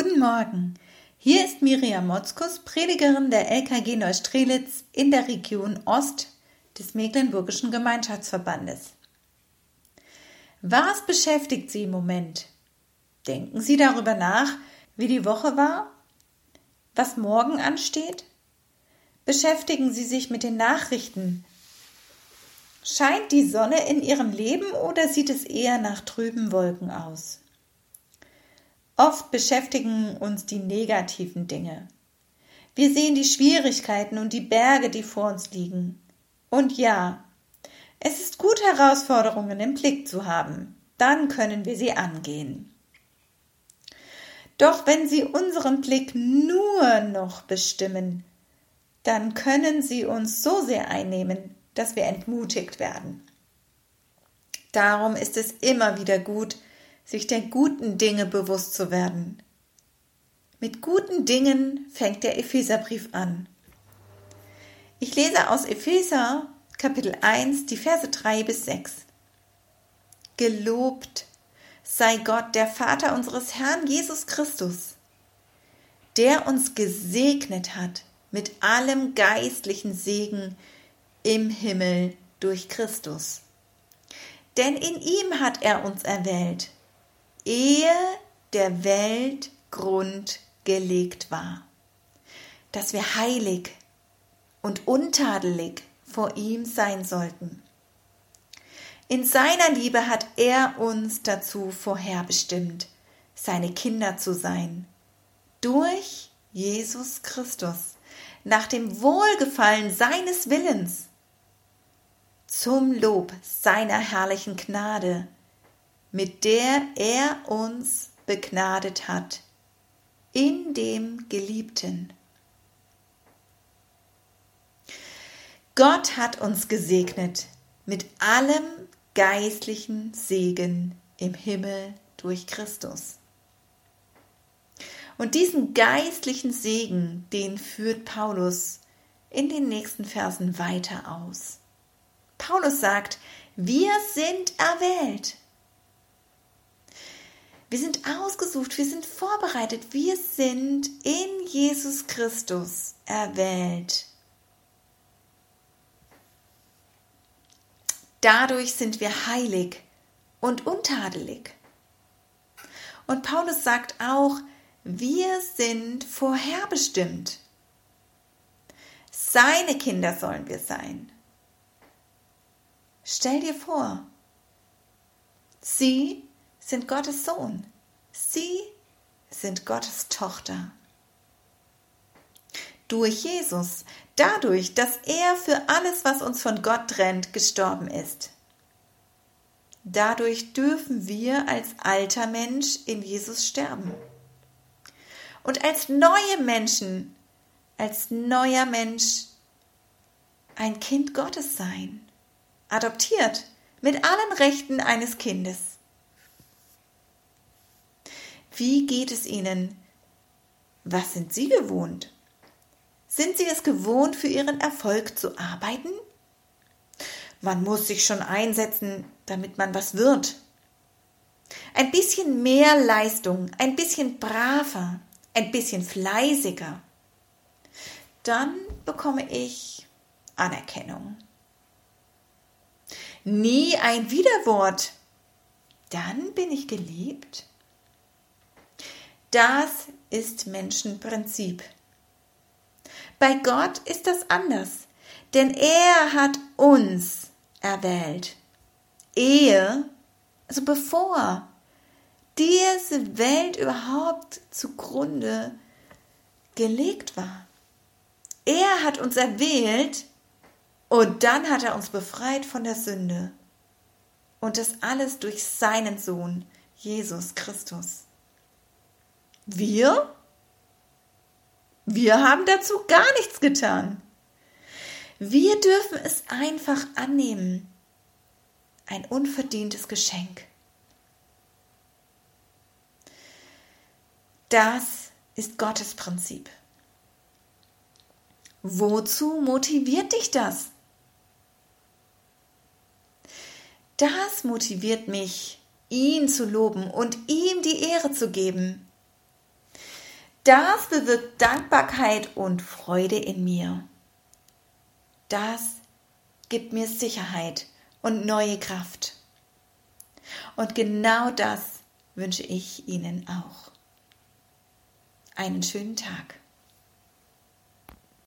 Guten Morgen. Hier ist Miriam Motzkus, Predigerin der LKG Neustrelitz in der Region Ost des Mecklenburgischen Gemeinschaftsverbandes. Was beschäftigt Sie im Moment? Denken Sie darüber nach, wie die Woche war? Was morgen ansteht? Beschäftigen Sie sich mit den Nachrichten? Scheint die Sonne in Ihrem Leben oder sieht es eher nach trüben Wolken aus? Oft beschäftigen uns die negativen Dinge. Wir sehen die Schwierigkeiten und die Berge, die vor uns liegen. Und ja, es ist gut, Herausforderungen im Blick zu haben. Dann können wir sie angehen. Doch wenn sie unseren Blick nur noch bestimmen, dann können sie uns so sehr einnehmen, dass wir entmutigt werden. Darum ist es immer wieder gut, sich der guten Dinge bewusst zu werden. Mit guten Dingen fängt der Epheserbrief an. Ich lese aus Epheser Kapitel 1 die Verse 3 bis 6. Gelobt sei Gott, der Vater unseres Herrn Jesus Christus, der uns gesegnet hat mit allem geistlichen Segen im Himmel durch Christus. Denn in ihm hat er uns erwählt, ehe der Welt Grund gelegt war, dass wir heilig und untadelig vor ihm sein sollten. In seiner Liebe hat er uns dazu vorherbestimmt, seine Kinder zu sein, durch Jesus Christus, nach dem Wohlgefallen seines Willens, zum Lob seiner herrlichen Gnade, mit der er uns begnadet hat, in dem Geliebten. Gott hat uns gesegnet mit allem geistlichen Segen im Himmel durch Christus. Und diesen geistlichen Segen, den führt Paulus in den nächsten Versen weiter aus. Paulus sagt, wir sind erwählt. Wir sind ausgesucht, wir sind vorbereitet, wir sind in Jesus Christus erwählt. Dadurch sind wir heilig und untadelig. Und Paulus sagt auch, wir sind vorherbestimmt. Seine Kinder sollen wir sein. Stell dir vor, sie sind Gottes Sohn. Sie sind Gottes Tochter. Durch Jesus, dadurch, dass er für alles, was uns von Gott trennt, gestorben ist. Dadurch dürfen wir als alter Mensch in Jesus sterben. Und als neue Menschen, als neuer Mensch ein Kind Gottes sein. Adoptiert mit allen Rechten eines Kindes. Wie geht es Ihnen? Was sind Sie gewohnt? Sind Sie es gewohnt, für Ihren Erfolg zu arbeiten? Man muss sich schon einsetzen, damit man was wird. Ein bisschen mehr Leistung, ein bisschen braver, ein bisschen fleißiger. Dann bekomme ich Anerkennung. Nie ein Widerwort. Dann bin ich geliebt. Das ist Menschenprinzip. Bei Gott ist das anders, denn er hat uns erwählt. Ehe, also bevor diese Welt überhaupt zugrunde gelegt war. Er hat uns erwählt und dann hat er uns befreit von der Sünde. Und das alles durch seinen Sohn, Jesus Christus. Wir? Wir haben dazu gar nichts getan. Wir dürfen es einfach annehmen. Ein unverdientes Geschenk. Das ist Gottes Prinzip. Wozu motiviert dich das? Das motiviert mich, ihn zu loben und ihm die Ehre zu geben. Das bewirkt Dankbarkeit und Freude in mir. Das gibt mir Sicherheit und neue Kraft. Und genau das wünsche ich Ihnen auch. Einen schönen Tag.